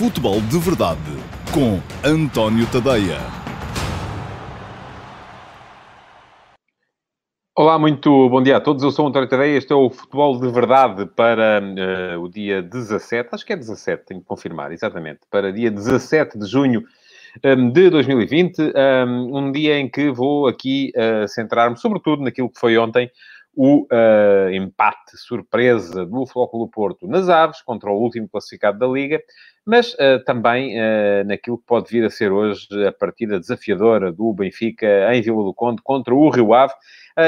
Futebol de Verdade com António Tadeia. Olá, muito bom dia a todos. Eu sou António Tadeia. Este é o Futebol de Verdade para uh, o dia 17, acho que é 17, tenho que confirmar, exatamente, para dia 17 de junho um, de 2020, um, um, dia em que vou aqui uh, centrar-me sobretudo naquilo que foi ontem o uh, empate surpresa do Flóculo Porto nas Aves contra o último classificado da Liga, mas uh, também uh, naquilo que pode vir a ser hoje a partida desafiadora do Benfica em Vila do Conde contra o Rio Ave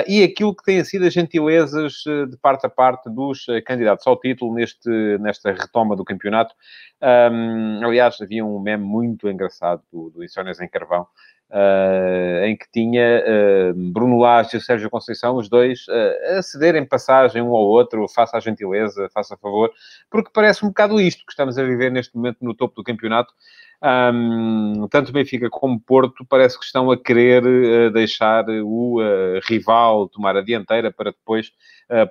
e aquilo que têm sido as gentilezas de parte a parte dos candidatos ao título neste, nesta retoma do campeonato. Um, aliás, havia um meme muito engraçado do, do Insónias em Carvão, Uh, em que tinha uh, Bruno Lage e Sérgio Conceição, os dois, uh, a cederem passagem um ao outro, faça a gentileza, faça a favor, porque parece um bocado isto que estamos a viver neste momento no topo do campeonato. Um, tanto Benfica como Porto parece que estão a querer deixar o rival tomar a dianteira para depois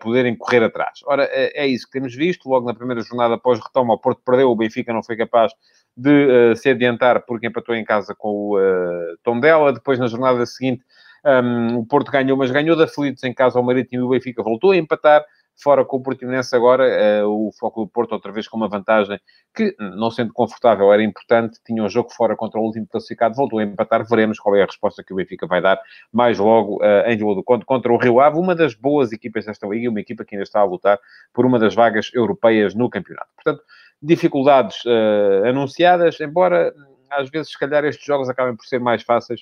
poderem correr atrás. Ora, é isso que temos visto. Logo na primeira jornada após retoma, o Porto perdeu, o Benfica não foi capaz de uh, se adiantar porque empatou em casa com o uh, Tondela. Depois, na jornada seguinte, um, o Porto ganhou, mas ganhou de aflitos em casa ao Marítimo e o Benfica voltou a empatar. Fora com o Portimonense agora, uh, o Foco do Porto outra vez com uma vantagem que, não sendo confortável, era importante. Tinha um jogo fora contra o último classificado, voltou a empatar. Veremos qual é a resposta que o Benfica vai dar mais logo uh, em Vila do contra o Rio Ave, uma das boas equipas desta liga, uma equipa que ainda está a lutar por uma das vagas europeias no campeonato. Portanto, dificuldades uh, anunciadas, embora às vezes, se calhar, estes jogos acabem por ser mais fáceis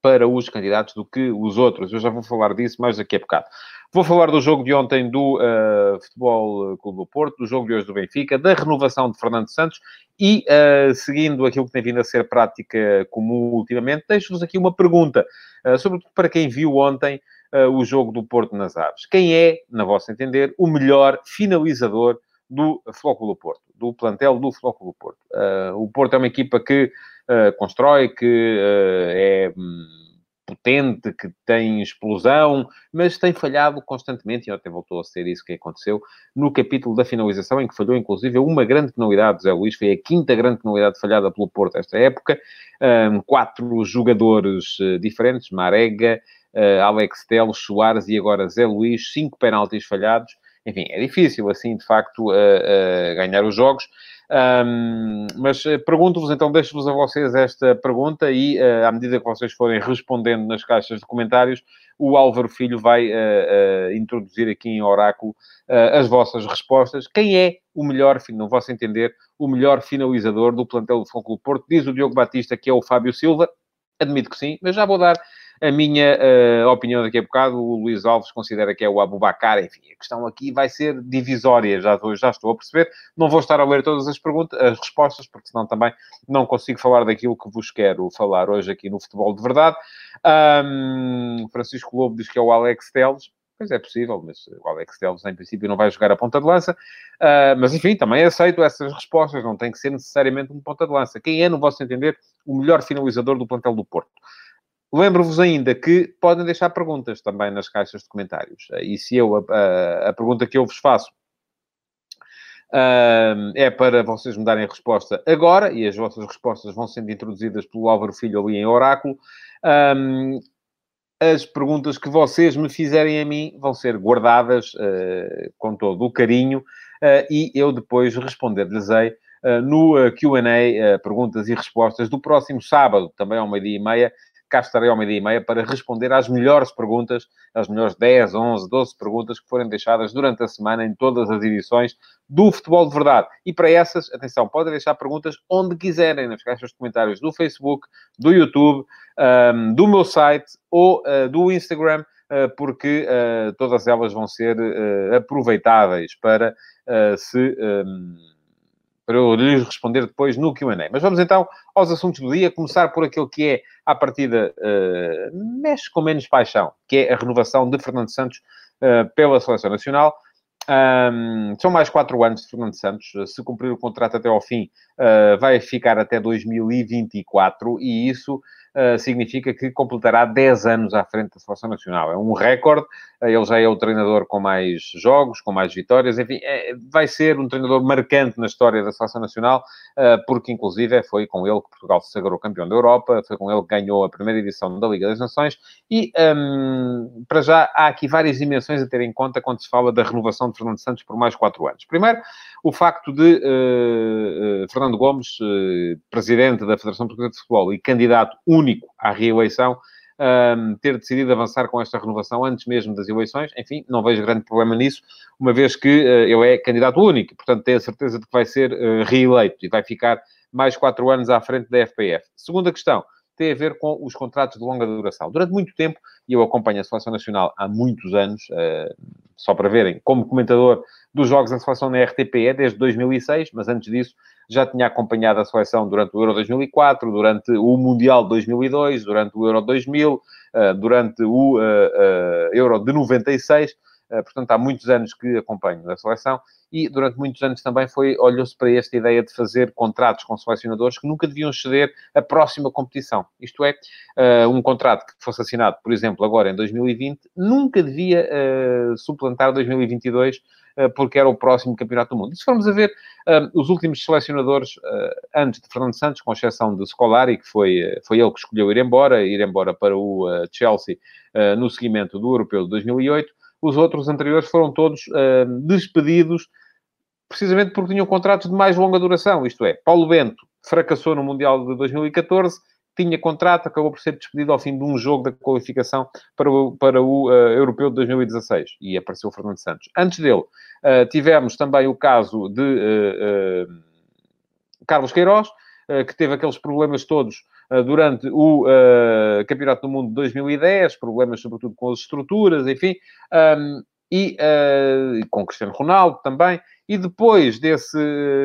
para os candidatos do que os outros. Eu já vou falar disso mais daqui a bocado. Vou falar do jogo de ontem do uh, Futebol Clube do Porto, do jogo de hoje do Benfica, da renovação de Fernando Santos e, uh, seguindo aquilo que tem vindo a ser prática comum ultimamente, deixo-vos aqui uma pergunta, uh, sobretudo para quem viu ontem o jogo do Porto nas Aves. Quem é, na vossa entender, o melhor finalizador do Flóculo Porto, do plantel do Flóculo Porto. Uh, o Porto é uma equipa que uh, constrói, que uh, é um, potente, que tem explosão, mas tem falhado constantemente, e ontem voltou a ser isso que aconteceu, no capítulo da finalização, em que falhou, inclusive, uma grande penalidade, Zé Luís, foi a quinta grande penalidade falhada pelo Porto esta época, um, quatro jogadores diferentes, Marega, Alex Teles, Soares e agora Zé Luís, cinco penaltis falhados, enfim, é difícil, assim, de facto, uh, uh, ganhar os jogos. Um, mas uh, pergunto-vos, então, deixo-vos a vocês esta pergunta e, uh, à medida que vocês forem respondendo nas caixas de comentários, o Álvaro Filho vai uh, introduzir aqui em Oráculo as vossas respostas. Quem é o melhor, no vosso entender, o melhor finalizador do plantel do Futebol Porto? Diz o Diogo Batista que é o Fábio Silva. Admito que sim, mas já vou dar a minha uh, opinião daqui a bocado, o Luís Alves considera que é o Abubacar. Enfim, a questão aqui vai ser divisória, já, já estou a perceber. Não vou estar a ler todas as perguntas, as respostas, porque senão também não consigo falar daquilo que vos quero falar hoje aqui no Futebol de Verdade. Um, Francisco Lobo diz que é o Alex Teles. Pois é possível, mas o Alex Teles, em princípio, não vai jogar a ponta de lança. Uh, mas, enfim, também aceito essas respostas. Não tem que ser necessariamente um ponta de lança. Quem é, no vosso entender, o melhor finalizador do plantel do Porto? Lembro-vos ainda que podem deixar perguntas também nas caixas de comentários. E se eu, a, a, a pergunta que eu vos faço uh, é para vocês me darem resposta agora, e as vossas respostas vão sendo introduzidas pelo Álvaro Filho ali em Oráculo. Um, as perguntas que vocês me fizerem a mim vão ser guardadas uh, com todo o carinho uh, e eu depois responder-lhes-ei uh, no Q&A, perguntas e respostas do próximo sábado, também ao meio-dia e meia, cá estarei ao meio-dia e meia para responder às melhores perguntas, às melhores 10, 11, 12 perguntas que forem deixadas durante a semana em todas as edições do Futebol de Verdade. E para essas, atenção, podem deixar perguntas onde quiserem, nas caixas de comentários do Facebook, do YouTube, um, do meu site ou uh, do Instagram, uh, porque uh, todas elas vão ser aproveitáveis para se... Um, para eu lhes responder depois no Q&A. Mas vamos então aos assuntos do dia, começar por aquilo que é, à partida, uh, mexe com menos paixão, que é a renovação de Fernando Santos uh, pela Seleção Nacional. Um, são mais quatro anos de Fernando Santos. Se cumprir o contrato até ao fim, uh, vai ficar até 2024 e isso uh, significa que completará 10 anos à frente da Seleção Nacional. É um recorde, uh, ele já é o treinador com mais jogos, com mais vitórias, enfim, é, vai ser um treinador marcante na história da Seleção Nacional, uh, porque inclusive foi com ele que Portugal se sagrou campeão da Europa, foi com ele que ganhou a primeira edição da Liga das Nações e, um, para já, há aqui várias dimensões a ter em conta quando se fala da renovação de Fernando Santos por mais quatro anos. Primeiro, o facto de Fernando Gomes, presidente da Federação Portuguesa de Futebol e candidato único à reeleição, um, ter decidido avançar com esta renovação antes mesmo das eleições. Enfim, não vejo grande problema nisso, uma vez que uh, ele é candidato único, portanto, tenho a certeza de que vai ser uh, reeleito e vai ficar mais quatro anos à frente da FPF. Segunda questão tem a ver com os contratos de longa duração. Durante muito tempo, e eu acompanho a Seleção Nacional há muitos anos, uh, só para verem, como comentador dos jogos da Seleção na RTP, é desde 2006, mas antes disso já tinha acompanhado a seleção durante o Euro 2004, durante o Mundial de 2002, durante o Euro 2000, eh, durante o eh, eh, Euro de 96. Portanto, há muitos anos que acompanho a seleção e durante muitos anos também foi olhou-se para esta ideia de fazer contratos com selecionadores que nunca deviam ceder a próxima competição. Isto é, um contrato que fosse assinado, por exemplo, agora em 2020, nunca devia suplantar 2022 eh, porque era o próximo campeonato do mundo. E se formos a ver, eh, os últimos selecionadores eh, antes de Fernando Santos, com exceção de Scolari, que foi, foi ele que escolheu ir embora, ir embora para o Chelsea no seguimento do Europeu de 2008, os outros anteriores foram todos despedidos precisamente porque tinham contratos de mais longa duração, isto é, Paulo Bento fracassou no Mundial de 2014, tinha contrato, acabou por ser despedido ao fim de um jogo da qualificação para o, para o uh, Europeu de 2016 e apareceu o Fernando Santos. Antes dele, uh, tivemos também o caso de uh, Carlos Queiroz, que teve aqueles problemas todos durante o Campeonato do Mundo de 2010, problemas sobretudo com as estruturas, enfim, um, e com Cristiano Ronaldo também. E depois desse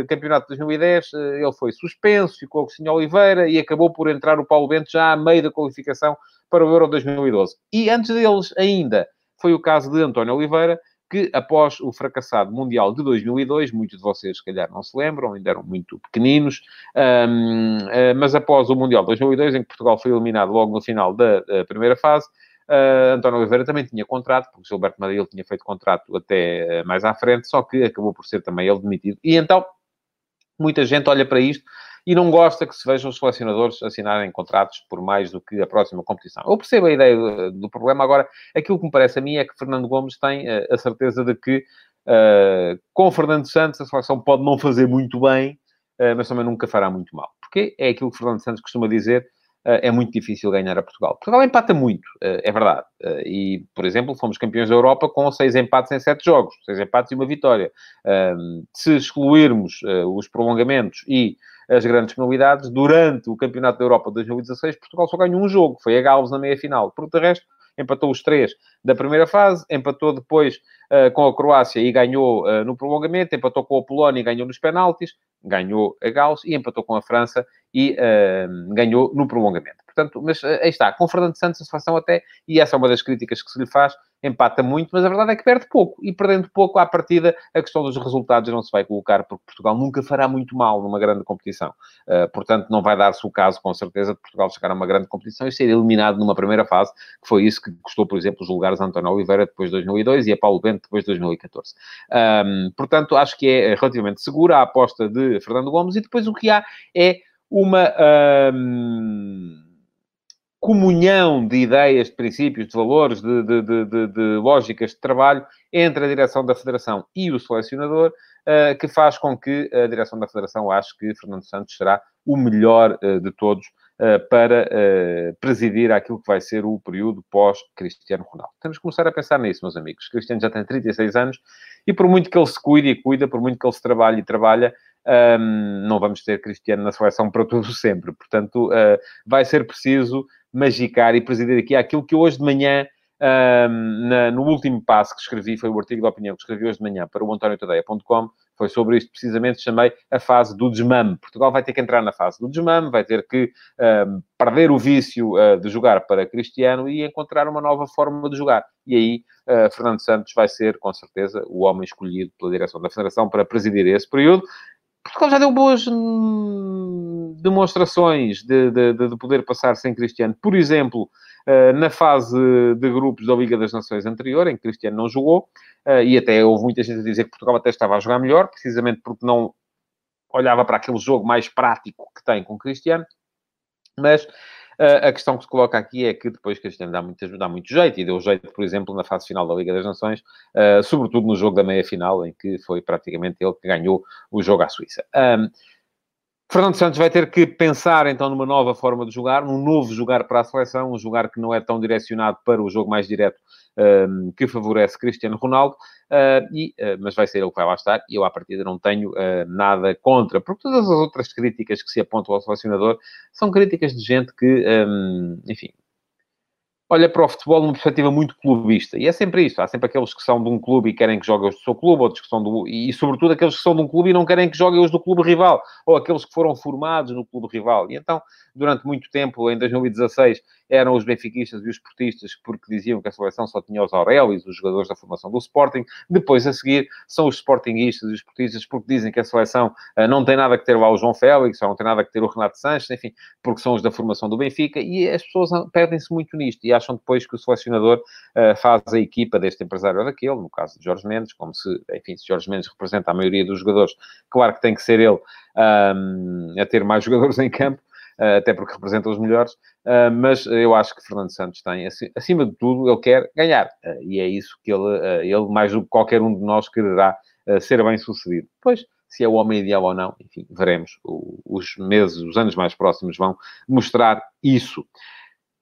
campeonato de 2010, eh, ele foi suspenso, ficou o Agostinho Oliveira e acabou por entrar o Paulo Bento já a meio da qualificação para o Euro 2012. E antes deles ainda, foi o caso de António Oliveira, que após o fracassado Mundial de 2002, muitos de vocês se calhar não se lembram, ainda eram muito pequeninos, um, uh, mas após o Mundial de 2002, em que Portugal foi eliminado logo no final da, da primeira fase, Uh, António Oliveira também tinha contrato, porque Gilberto Madeira tinha feito contrato até uh, mais à frente, só que acabou por ser também ele demitido. E então, muita gente olha para isto e não gosta que se vejam os selecionadores assinarem contratos por mais do que a próxima competição. Eu percebo a ideia do, do problema. Agora, aquilo que me parece a mim é que Fernando Gomes tem uh, a certeza de que com Fernando Santos a seleção pode não fazer muito bem, mas também nunca fará muito mal. Porque é aquilo que Fernando Santos costuma dizer, é muito difícil ganhar a Portugal. Portugal empata muito, eh, é verdade. Eh, e, por exemplo, fomos campeões da Europa com seis empates em sete jogos, seis empates e uma vitória. Se excluirmos eh, os prolongamentos e as grandes penalidades, durante o Campeonato da Europa de 2016, Portugal só ganhou um jogo, foi a Gales na meia-final. Por de resto, empatou os três da primeira fase, empatou depois uh, com a Croácia e ganhou uh, no prolongamento, empatou com a Polónia e ganhou nos penaltis, ganhou a Gales e empatou com a França e uh, ganhou no prolongamento. Portanto, mas aí está, com Fernando Santos a situação até, e essa é uma das críticas que se lhe faz, empata muito, mas a verdade é que perde pouco. E perdendo pouco à partida, a questão dos resultados não se vai colocar, porque Portugal nunca fará muito mal numa grande competição. Uh, portanto, não vai dar-se o caso, com certeza, de Portugal chegar a uma grande competição e ser eliminado numa primeira fase, que foi isso que custou, por exemplo, os lugares a António Oliveira depois de 2002 e a Paulo Bento depois de 2014. Um, portanto, acho que é relativamente segura a aposta de Fernando Gomes e depois o que há é uma. Um, comunhão de ideias, de princípios, de valores, de, de, de, de, lógicas de trabalho entre a direção da Federação e o selecionador, uh, que faz com que a direção da Federação ache que Fernando Santos será o melhor uh, de todos uh, para presidir aquilo que vai ser o período pós-Cristiano Ronaldo. Temos que começar a pensar nisso, meus amigos. Cristiano já tem 36 anos e por muito que ele se cuide e cuida, por muito que ele se trabalhe e trabalha, um, não vamos ter Cristiano na seleção para tudo sempre. Portanto, vai ser preciso magicar e presidir aqui aquilo que hoje de manhã, na, no último passo que escrevi, foi o artigo de opinião que escrevi hoje de manhã para o antoniotadeia.com, foi sobre isto precisamente, chamei a fase do desmame. Portugal vai ter que entrar na fase do desmame, vai ter que um, perder o vício uh, de jogar para Cristiano e encontrar uma nova forma de jogar. E aí, uh, Fernando Santos vai ser, com certeza, o homem escolhido pela direção da Federação para presidir esse período Portugal já deu boas hum, demonstrações de, de, de, poder passar sem Cristiano. Por exemplo, uh, na fase de grupos da Liga das Nações anterior, em que Cristiano não jogou, uh, e até houve muita gente a dizer que Portugal até estava a jogar melhor, precisamente porque não olhava para aquele jogo mais prático que tem com Cristiano. Mas a questão que se coloca aqui é que depois Cristiano dá muito, dá muito jeito, e deu jeito, por exemplo, na fase final da Liga das Nações, uh, sobretudo no jogo da meia-final, em que foi praticamente ele que ganhou o jogo à Suíça. Um, Fernando Santos vai ter que pensar então numa nova forma de jogar, num novo jogar para a seleção, um jogar que não é tão direcionado para o jogo mais direto um, que favorece Cristiano Ronaldo, uh, e, uh, mas vai ser ele que vai lá estar, e eu à partida não tenho uh, nada contra, porque todas as outras críticas que se apontam ao selecionador são críticas de gente que, um, enfim, olha para o futebol numa perspectiva muito clubista. E é sempre isso. Há sempre aqueles que são de um clube e querem que joguem os do seu clube, outros que são do... E, sobretudo, aqueles que são de um clube e não querem que joguem os do clube rival. Ou aqueles que foram formados no clube rival. E então, durante muito tempo, em 2016, eram os benfiquistas e os portistas porque diziam que a seleção só tinha os Aurélios, os jogadores da formação do Sporting. Depois, a seguir, são os Sportingistas e os portistas porque dizem que a seleção uh, não tem nada que ter lá o João Félix, ou não tem nada que ter o Renato Sanches, enfim, porque são os da formação do Benfica. E as pessoas perdem-se muito nisto e acham depois que o selecionador uh, faz a equipa deste empresário ou daquele, no caso de Jorge Mendes, como se, enfim, se Jorge Mendes representa a maioria dos jogadores, claro que tem que ser ele um, a ter mais jogadores em campo, uh, até porque representa os melhores, uh, mas eu acho que Fernando Santos tem, acima de tudo, ele quer ganhar, e é isso que ele, ele, mais do que qualquer um de nós, quererá ser bem sucedido. Pois, se é o homem ideal ou não, enfim, veremos. O, os meses, os anos mais próximos vão mostrar isso.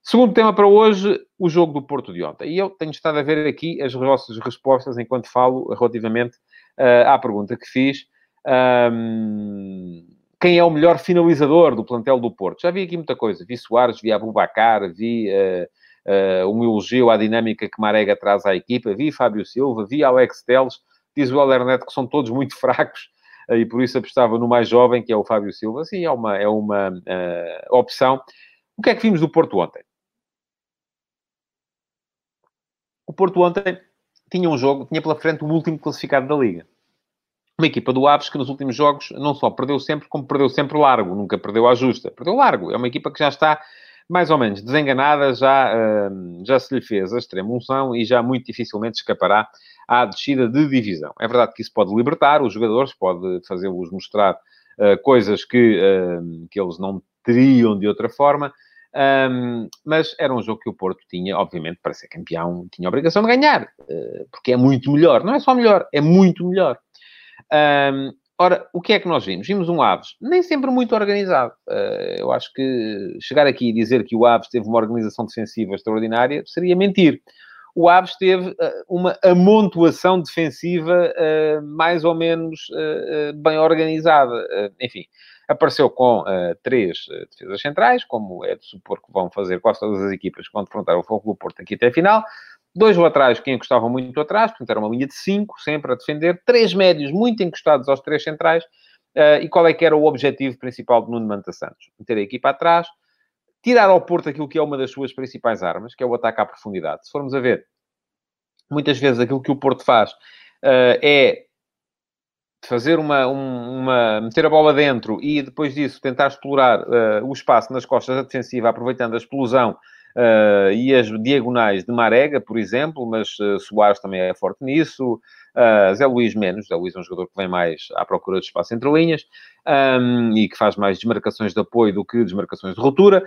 Segundo tema para hoje, o jogo do Porto de ontem. E eu tenho estado a ver aqui as vossas respostas enquanto falo relativamente uh, à pergunta que fiz. Um, quem é o melhor finalizador do plantel do Porto? Já vi aqui muita coisa. Vi Soares, vi Abubacar, vi uh, uh, um elogio à dinâmica que Marega traz à equipa, vi Fábio Silva, vi Alex Teles, diz o Alernet que são todos muito fracos e por isso apostava no mais jovem, que é o Fábio Silva. Sim, é uma, é uma opção. O que é que vimos do Porto ontem? O Porto ontem tinha um jogo, tinha pela frente o último classificado da Liga. Uma equipa do Aves que nos últimos jogos não só perdeu sempre, como perdeu sempre largo, nunca perdeu à justa. Perdeu largo. É uma equipa que já está mais ou menos desenganada, já, uh, já se lhe fez a extrema unção e já muito dificilmente escapará à descida de divisão. É verdade que isso pode libertar os jogadores, pode fazê-los mostrar uh, coisas que, uh, que eles não teriam de outra forma, um, mas era um jogo que o Porto tinha, obviamente, para ser campeão, tinha a obrigação de ganhar, uh, porque é muito melhor. Não é só melhor, é muito melhor. Um, ora, o que é que nós vimos? Vimos um Aves nem sempre muito organizado. Uh, eu acho que chegar aqui e dizer que o Aves teve uma organização defensiva extraordinária seria mentir. O Aves teve uh, uma amontoação defensiva mais ou menos bem organizada. enfim, Apareceu com uh, três uh, defesas centrais, como é de supor que vão fazer quase todas as equipas que vão defrontar o Fogo do Porto aqui até a final. Dois laterais que encostavam muito atrás, portanto era uma linha de cinco, sempre a defender. Três médios muito encostados aos três centrais. Uh, e qual é que era o objetivo principal de Nuno Manta Santos? Meter a equipa atrás, tirar ao Porto aquilo que é uma das suas principais armas, que é o ataque à profundidade. Se formos a ver, muitas vezes aquilo que o Porto faz uh, é fazer uma, uma, meter a bola dentro e depois disso tentar explorar uh, o espaço nas costas da defensiva, aproveitando a explosão uh, e as diagonais de Marega, por exemplo, mas uh, Soares também é forte nisso, uh, Zé Luís menos, Zé Luís é um jogador que vem mais à procura de espaço entre linhas um, e que faz mais desmarcações de apoio do que desmarcações de ruptura.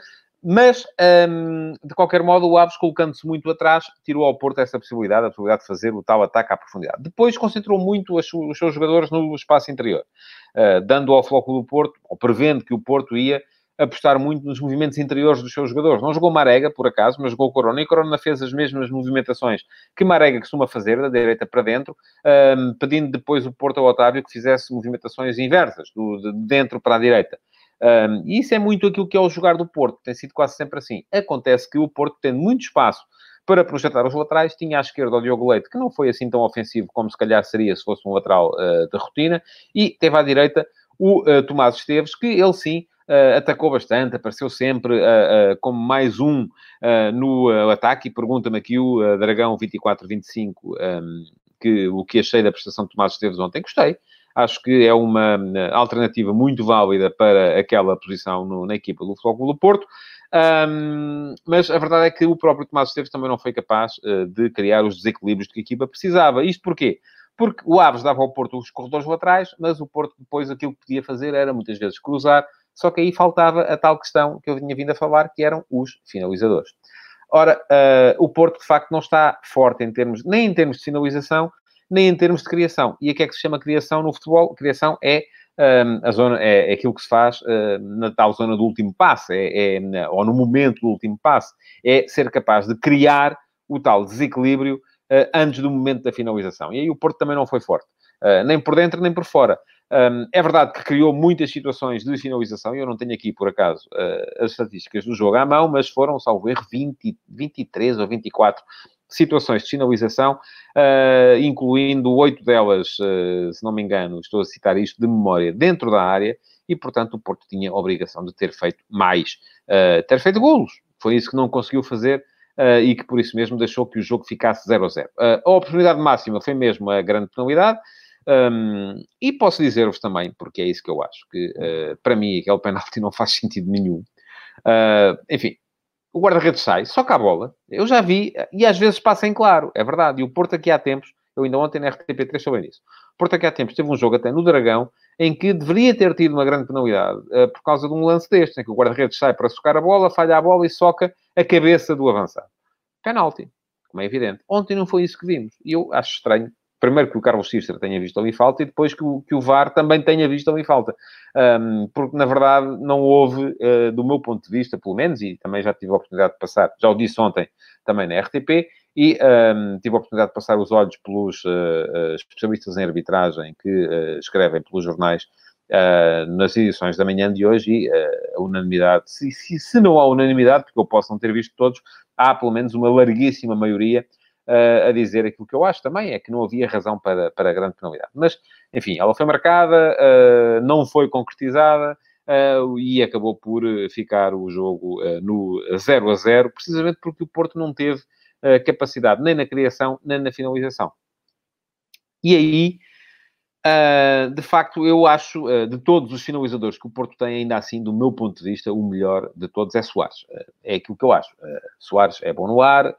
Mas, um, de qualquer modo, o Aves, colocando-se muito atrás, tirou ao Porto essa possibilidade, a possibilidade de fazer o tal ataque à profundidade. Depois concentrou muito os, seus jogadores no espaço interior, uh, dando ao foco do Porto, ou prevendo que o Porto ia apostar muito nos movimentos interiores dos seus jogadores. Não jogou Marega, por acaso, mas jogou Corona. E Corona fez as mesmas movimentações que Marega costuma fazer, da direita para dentro, um, pedindo depois o Porto ao Otávio que fizesse movimentações inversas, do, de dentro para a direita. Um, e isso é muito aquilo que é o jogar do Porto, tem sido quase sempre assim. Acontece que o Porto, tendo muito espaço para projetar os laterais, tinha à esquerda o Diogo Leite, que não foi assim tão ofensivo como se calhar seria se fosse um lateral uh, de rotina, e teve à direita o uh, Tomás Esteves, que ele sim Uh, atacou bastante, apareceu sempre uh, como mais um no ataque. E pergunta-me aqui o Dragão 24-25 um, que, o que achei da prestação de Tomás Esteves ontem. Gostei. Acho que é uma alternativa muito válida para aquela posição no, na equipa do Futebol do Porto. Um, mas a verdade é que o próprio Tomás Esteves também não foi capaz uh, de criar os desequilíbrios que a equipa precisava. Isto porquê? Porque o Aves dava ao Porto os corredores laterais, mas o Porto depois aquilo que podia fazer era muitas vezes cruzar, só que aí faltava a tal questão que eu tinha vindo a falar, que eram os finalizadores. Ora, uh, o Porto de facto não está forte em termos, nem em termos de finalização, nem em termos de criação. E a que é que se chama criação no futebol? Criação é um, a zona, é, é, aquilo que se faz uh, na tal zona do último passe, é, é, ou no momento do último passe, é ser capaz de criar o tal desequilíbrio uh, antes do momento da finalização. E aí o Porto também não foi forte, uh, nem por dentro nem por fora. Um, é verdade que criou muitas situações de finalização, e eu não tenho aqui, por acaso, as estatísticas do jogo à mão, mas foram, salvo erro, 20, 23 ou 24 situações de sinalização, uh, incluindo oito delas, uh, se não me engano, estou a citar isto de memória, dentro da área, e, portanto, o Porto tinha a obrigação de ter feito mais, uh, ter feito golos. Foi isso que não conseguiu fazer e que, por isso mesmo, deixou que o jogo ficasse 0 a 0. a oportunidade máxima foi mesmo a grande penalidade, um, e posso dizer-vos também, porque é isso que eu acho, que para mim aquele penalti não faz sentido nenhum. enfim, o guarda-redes sai, só a bola. Eu já vi, e às vezes passa em claro, é verdade. E o Porto aqui há tempos, eu ainda ontem na RTP3 soube isso. O Porto aqui há tempos teve um jogo até no Dragão, em que deveria ter tido uma grande penalidade, uh, por causa de um lance deste, em que o guarda-redes sai para socar a bola, falha a bola e soca a cabeça do avançado. Penalti, como é evidente. Ontem não foi isso que vimos. E eu acho estranho primeiro que o Carlos Cícero tenha visto ali falta e depois que o, que o VAR também tenha visto ali falta. Um, porque, na verdade, não houve, uh, do meu ponto de vista, pelo menos, e também já tive a oportunidade de passar, já o disse ontem também na RTP, e um, tive a oportunidade de passar os olhos pelos uh, especialistas em arbitragem que uh, escrevem pelos jornais nas edições da manhã de hoje e a unanimidade, se, se, se não há unanimidade, porque eu posso não ter visto todos, há pelo menos uma larguíssima maioria uh, a dizer aquilo que eu acho também, é que não havia razão para, para grande penalidade. Mas, enfim, ela foi marcada, uh, não foi concretizada, Uh, e acabou por ficar o jogo no 0 a 0, precisamente porque o Porto não teve capacidade nem na criação nem na finalização. E aí, de facto, eu acho, de todos os finalizadores que o Porto tem, ainda assim, do meu ponto de vista, o melhor de todos é Soares. é aquilo que eu acho. Soares é bom no ar,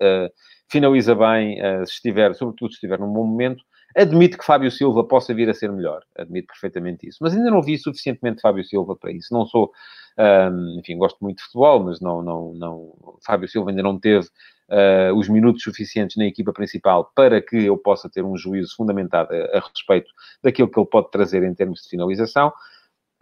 finaliza bem, uh, se estiver, sobretudo se estiver num bom momento. Admito que Fábio Silva possa vir a ser melhor, admito perfeitamente isso, mas ainda não vi suficientemente Fábio Silva para isso. Não sou, enfim, gosto muito de futebol, mas não, não, não, Fábio Silva ainda não teve uh, os minutos suficientes na equipa principal para que eu possa ter um juízo fundamentado a, a respeito daquilo que ele pode trazer em termos de finalização.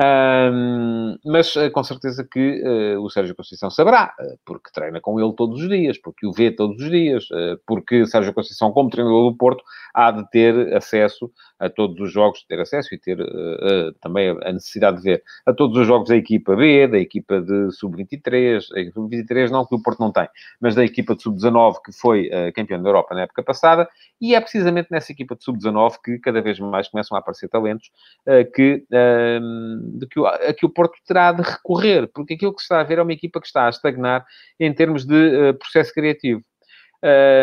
Um, mas uh, com certeza que uh, o Sérgio Conceição saberá, uh, porque treina com ele todos os dias, porque o vê todos os dias, porque Sérgio Conceição, como treinador do Porto, há de ter acesso a todos os jogos, ter acesso e ter também a necessidade de ver a todos os jogos da equipa B, da equipa de sub-23, sub-23 não, que o Porto não tem, mas da equipa de sub-19, que foi campeão da Europa na época passada, e é precisamente nessa equipa de sub-19 que cada vez mais começam a aparecer talentos que de que o, a que o Porto terá de recorrer, porque aquilo que se está a ver é uma equipa que está a estagnar em termos de uh, processo criativo.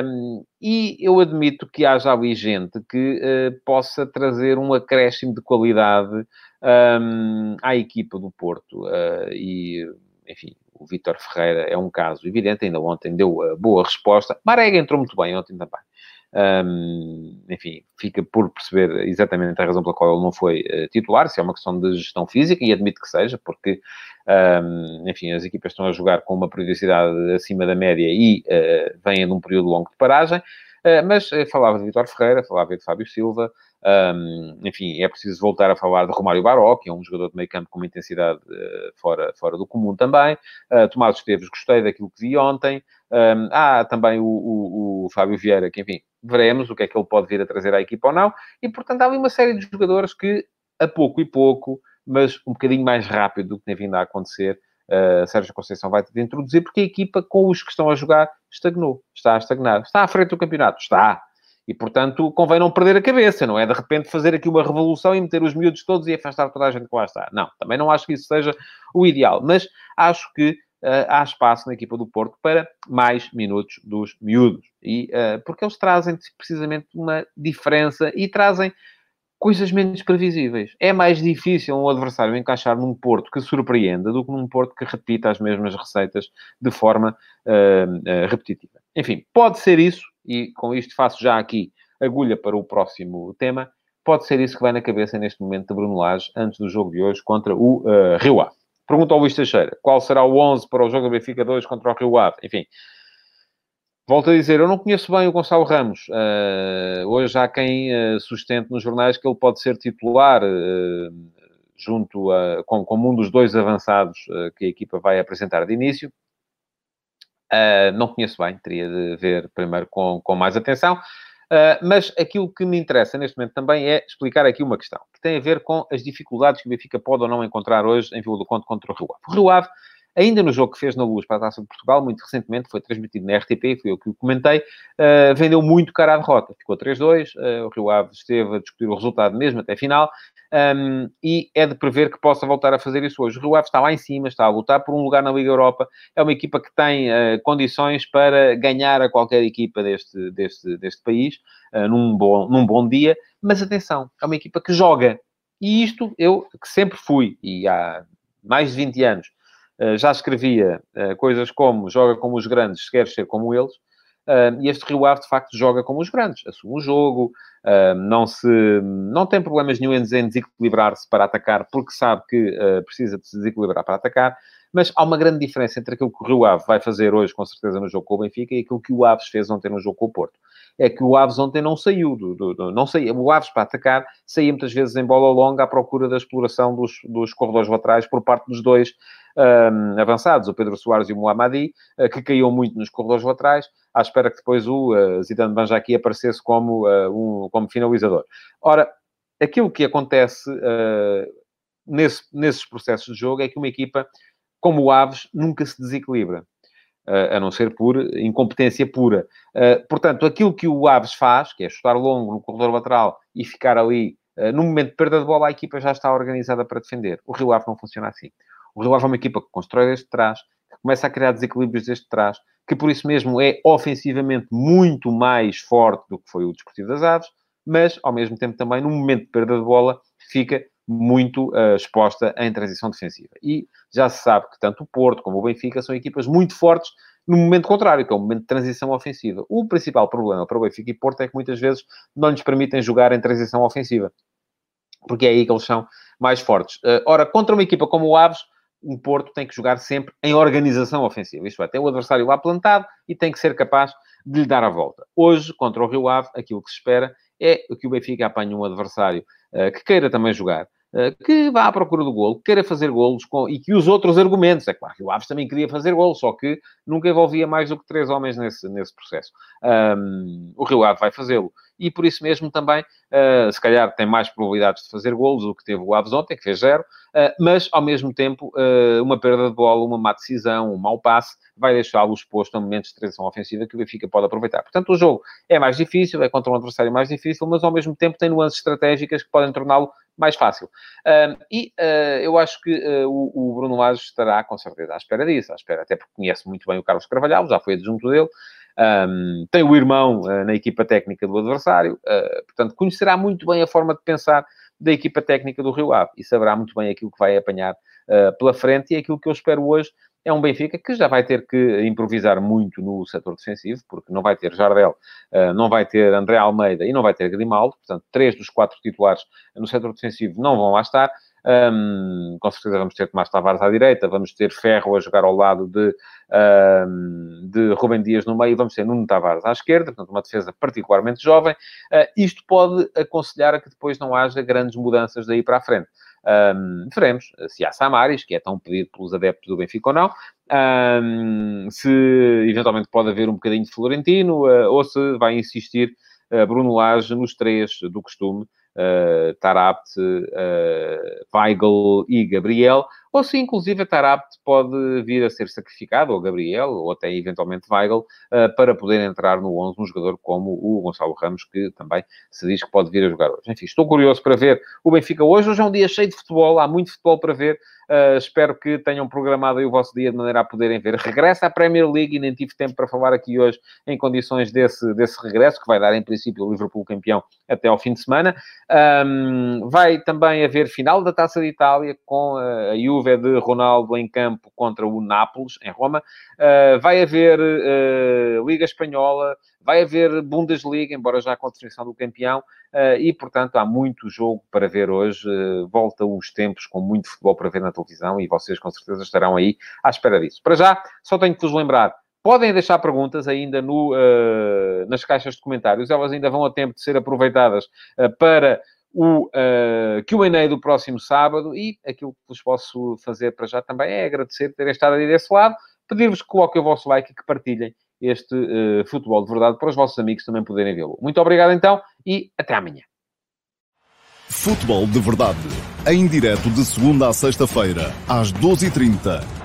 Um, e eu admito que haja ali gente que uh, possa trazer um acréscimo de qualidade um, à equipa do Porto. Uh, e, enfim, o Vítor Ferreira é um caso evidente, ainda ontem deu a boa resposta. Marega entrou muito bem ontem também. Um, enfim, fica por perceber exatamente a razão pela qual ele não foi uh, titular, se é uma questão de gestão física, e admito que seja, porque, um, enfim, as equipas estão a jogar com uma periodicidade acima da média e uh, vêm de um período longo de paragem. Uh, mas falava de Vitor Ferreira, falava de Fábio Silva, um, enfim, é preciso voltar a falar de Romário Baró, que é um jogador de meio campo com uma intensidade uh, fora, fora do comum também. Uh, Tomás Esteves, gostei daquilo que vi ontem. Um, há também o, o, o, Fábio Vieira, que, enfim, veremos o que é que ele pode vir a trazer à equipa ou não. E, portanto, há ali uma série de jogadores que, a pouco e pouco, mas um bocadinho mais rápido do que tem vindo a acontecer, uh, Sérgio Conceição vai ter de introduzir, porque a equipa, com os que estão a jogar, estagnou. Está a estagnar. Está à frente do campeonato? Está. E, portanto, convém não perder a cabeça, não é? De repente fazer aqui uma revolução e meter os miúdos todos e afastar toda a gente que lá está. Não, também não acho que isso seja o ideal. Mas acho que há espaço na equipa do Porto para mais minutos dos miúdos. E, uh, porque eles trazem precisamente uma diferença e trazem coisas menos previsíveis. É mais difícil um adversário encaixar num Porto que surpreenda do que num Porto que repita as mesmas receitas de forma uh, repetitiva. Enfim, pode ser isso, e com isto faço já aqui agulha para o próximo tema, pode ser isso que vai na cabeça neste momento de Bruno Lage antes do jogo de hoje contra o uh, Rio Ave. Pergunta ao Luís Teixeira, qual será o 11 para o jogo do Benfica 2 contra o Rio Ave? Enfim, Volto a dizer, eu não conheço bem o Gonçalo Ramos. Uh, hoje há quem uh, sustente nos jornais que ele pode ser titular uh, junto a, com, como um dos dois avançados que a equipa vai apresentar de início. não conheço bem, teria de ver primeiro com, com mais atenção. Mas aquilo que me interessa neste momento também é explicar aqui uma questão que tem a ver com as dificuldades que o Benfica pode ou não encontrar hoje em Vila do Conde contra o Rio Ave. O Rio Ave ainda no jogo que fez na Luz para a Taça de Portugal, muito recentemente, foi transmitido na RTP, foi eu que o comentei, uh, vendeu muito cara à derrota. Ficou 3-2, uh, eh, o Rio Ave esteve a discutir o resultado mesmo até final, um, e é de prever que possa voltar a fazer isso hoje. O Rio Ave está lá em cima, está a lutar por um lugar na Liga Europa, é uma equipa que tem uh, condições para ganhar a qualquer equipa deste, deste, deste país, num, bom, num bom dia, mas atenção, é uma equipa que joga. E isto eu que sempre fui, e há mais de 20 anos, eh, já escrevia coisas como joga como os grandes, se quer ser como eles, e este Rio Ave, de facto, joga como os grandes. Assume o jogo, não, se, não tem problemas nenhum em desequilibrar-se para atacar, porque sabe que precisa de se desequilibrar para atacar, mas há uma grande diferença entre aquilo que o Rio Ave vai fazer hoje, com certeza, no jogo com o Benfica, e aquilo que o Aves fez ontem no jogo com o Porto. É que o Aves ontem não saiu, do, do, do não saía, o Aves para atacar saía muitas vezes em bola longa à procura da exploração dos, dos corredores laterais por parte dos dois um, avançados, o Pedro Soares e o Mohamed, uh, que caiu muito nos corredores laterais, à espera que depois o uh, Zidane Banjaki aparecesse como, uh, um, como finalizador. Ora, aquilo que acontece nesse, nesses processos de jogo é que uma equipa, como o Aves, nunca se desequilibra. A não ser por incompetência pura. portanto, aquilo que o Aves faz, que é chutar longo no corredor lateral e ficar ali no momento de perda de bola, a equipa já está organizada para defender. O Rio Ave não funciona assim. O Rio Ave é uma equipa que constrói desde trás, que começa a criar desequilíbrios desde trás, que por isso mesmo é ofensivamente muito mais forte do que foi o Desportivo das Aves, mas ao mesmo tempo também, no momento de perda de bola, fica muito uh, exposta em transição defensiva. E já se sabe que tanto o Porto como o Benfica são equipas muito fortes no momento contrário, que é o momento de transição ofensiva. O principal problema para o Benfica e Porto é que muitas vezes não lhes permitem jogar em transição ofensiva, porque é aí que eles são mais fortes. Uh, ora, contra uma equipa como o Aves, um Porto tem que jogar sempre em organização ofensiva. Isto é, tem o adversário lá plantado e tem que ser capaz de lhe dar a volta. Hoje, contra o Rio Ave, aquilo que se espera é que o Benfica apanhe um adversário uh, que queira também jogar, que vá à procura do golo, que queira fazer golos com, e que os outros argumentos. É claro que o Aves também queria fazer golo, só que nunca envolvia mais do que três homens nesse, nesse processo. Um, o Rio Ave vai fazê-lo e por isso mesmo também, uh, se calhar, tem mais probabilidades de fazer golos do que teve o Aves ontem, que fez zero, uh, mas ao mesmo tempo, uh, uma perda de bola, uma má decisão, um mau passe, vai deixá-lo exposto a momentos de transição ofensiva que o Benfica pode aproveitar. Portanto, o jogo é mais difícil, é contra um adversário mais difícil, mas ao mesmo tempo tem nuances estratégicas que podem torná-lo mais fácil. e eu acho que o, o, Bruno Lage estará, com certeza, à espera disso, à espera, até porque conhece muito bem o Carlos Carvalhal, já foi adjunto dele, um, tem o irmão uh, na equipa técnica do adversário, uh, portanto, conhecerá muito bem a forma de pensar da equipa técnica do Rio Ave e saberá muito bem aquilo que vai apanhar uh, pela frente e aquilo que eu espero hoje é um Benfica que já vai ter que improvisar muito no setor defensivo, porque não vai ter Jardel, não vai ter André Almeida e não vai ter Grimaldo, portanto, três dos quatro titulares no setor defensivo não vão lá estar. Um, com certeza vamos ter Tomás Tavares à direita, vamos ter Ferro a jogar ao lado de, um, de Rubem Dias no meio, vamos ter Nuno Tavares à esquerda, portanto, uma defesa particularmente jovem. Uh, isto pode aconselhar a que depois não haja grandes mudanças daí para a frente. Um, veremos se há Samaris, que é tão pedido pelos adeptos do Benfica ou não, um, se eventualmente pode haver um bocadinho de Florentino, uh, ou se vai insistir uh, Bruno Lage nos três do costume, uh, Tarapt, uh, Weigl e Gabriel, ou se inclusive a Tarapte pode vir a ser sacrificado, ou Gabriel, ou até eventualmente Weigl, uh, para poder entrar no 11 um jogador como o Gonçalo Ramos, que também se diz que pode vir a jogar hoje. Enfim, estou curioso para ver o Benfica hoje. Hoje é um dia cheio de futebol, há muito futebol para ver. Uh, espero que tenham programado aí o vosso dia de maneira a poderem ver. Regressa à Premier League e nem tive tempo para falar aqui hoje em condições desse, desse regresso, que vai dar em princípio o Liverpool campeão até ao fim de semana. Um, vai também haver final da Taça de Itália com a Juve de Ronaldo em campo contra o Nápoles, em Roma. Uh, vai haver uh, Liga Espanhola, vai haver Bundesliga, embora já com a definição do campeão, uh, e portanto há muito jogo para ver hoje. volta os tempos com muito futebol para ver na televisão e vocês com certeza estarão aí à espera disso. Para já, só tenho que vos lembrar Podem deixar perguntas ainda no, nas caixas de comentários, elas ainda vão a tempo de ser aproveitadas para o uh, QA do próximo sábado. E aquilo que vos posso fazer para já também é agradecer terem estado aí desse lado, pedir-vos que coloquem o vosso like e que partilhem este uh, futebol de verdade para os vossos amigos também poderem vê-lo. Muito obrigado então e até amanhã. Futebol de verdade, em direto de segunda a sexta-feira, às 12h30